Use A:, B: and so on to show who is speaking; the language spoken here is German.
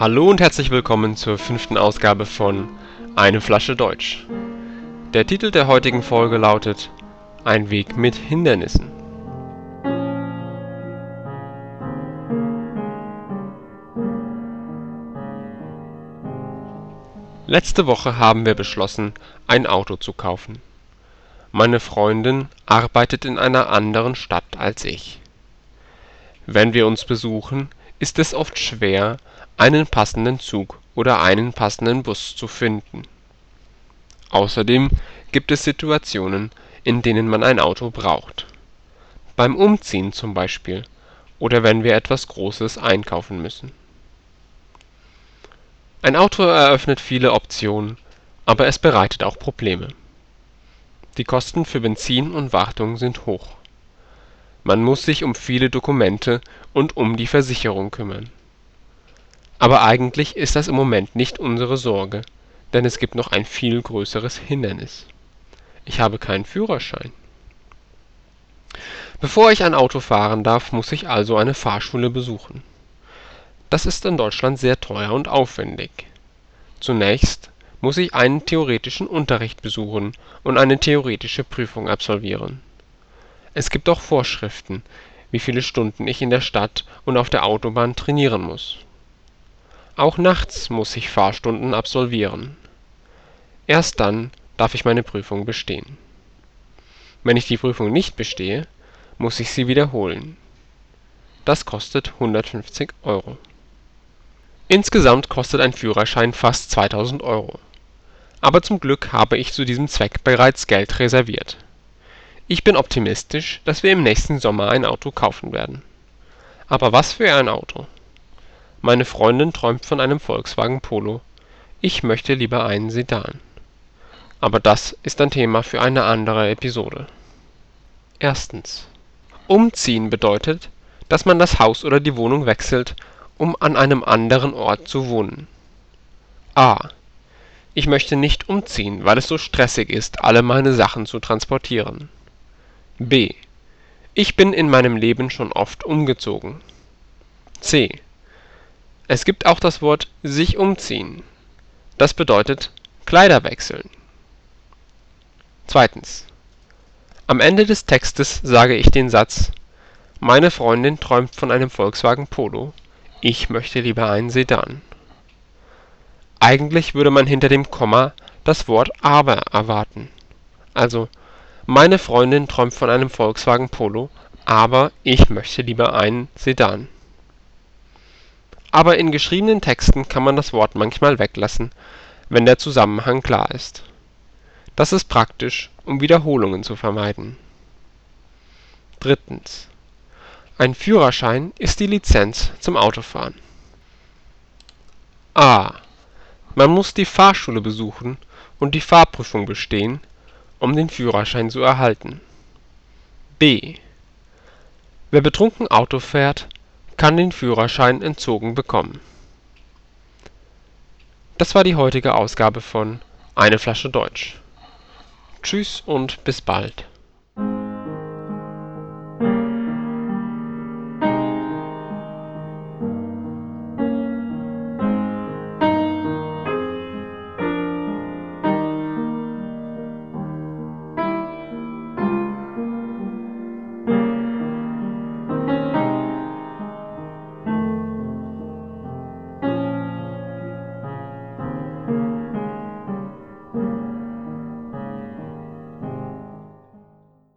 A: Hallo und herzlich willkommen zur fünften Ausgabe von Eine Flasche Deutsch. Der Titel der heutigen Folge lautet Ein Weg mit Hindernissen. Letzte Woche haben wir beschlossen, ein Auto zu kaufen. Meine Freundin arbeitet in einer anderen Stadt als ich. Wenn wir uns besuchen, ist es oft schwer, einen passenden Zug oder einen passenden Bus zu finden. Außerdem gibt es Situationen, in denen man ein Auto braucht. Beim Umziehen zum Beispiel oder wenn wir etwas Großes einkaufen müssen. Ein Auto eröffnet viele Optionen, aber es bereitet auch Probleme. Die Kosten für Benzin und Wartung sind hoch. Man muss sich um viele Dokumente und um die Versicherung kümmern. Aber eigentlich ist das im Moment nicht unsere Sorge, denn es gibt noch ein viel größeres Hindernis. Ich habe keinen Führerschein. Bevor ich ein Auto fahren darf, muss ich also eine Fahrschule besuchen. Das ist in Deutschland sehr teuer und aufwendig. Zunächst muss ich einen theoretischen Unterricht besuchen und eine theoretische Prüfung absolvieren. Es gibt auch Vorschriften, wie viele Stunden ich in der Stadt und auf der Autobahn trainieren muss. Auch nachts muss ich Fahrstunden absolvieren. Erst dann darf ich meine Prüfung bestehen. Wenn ich die Prüfung nicht bestehe, muss ich sie wiederholen. Das kostet 150 Euro. Insgesamt kostet ein Führerschein fast 2000 Euro. Aber zum Glück habe ich zu diesem Zweck bereits Geld reserviert. Ich bin optimistisch, dass wir im nächsten Sommer ein Auto kaufen werden. Aber was für ein Auto? Meine Freundin träumt von einem Volkswagen Polo, ich möchte lieber einen Sedan. Aber das ist ein Thema für eine andere Episode. Erstens. Umziehen bedeutet, dass man das Haus oder die Wohnung wechselt, um an einem anderen Ort zu wohnen. a Ich möchte nicht umziehen, weil es so stressig ist, alle meine Sachen zu transportieren. B Ich bin in meinem Leben schon oft umgezogen. c Es gibt auch das Wort sich umziehen. Das bedeutet Kleider wechseln. Zweitens. Am Ende des Textes sage ich den Satz Meine Freundin träumt von einem Volkswagen Polo ich möchte lieber einen Sedan. Eigentlich würde man hinter dem Komma das Wort aber erwarten. Also meine Freundin träumt von einem Volkswagen Polo, aber ich möchte lieber einen Sedan. Aber in geschriebenen Texten kann man das Wort manchmal weglassen, wenn der Zusammenhang klar ist. Das ist praktisch, um Wiederholungen zu vermeiden. Ein Führerschein ist die Lizenz zum Autofahren. a Man muss die Fahrschule besuchen und die Fahrprüfung bestehen, um den Führerschein zu erhalten. b Wer betrunken Auto fährt, kann den Führerschein entzogen bekommen. Das war die heutige Ausgabe von Eine Flasche Deutsch. Tschüss und bis bald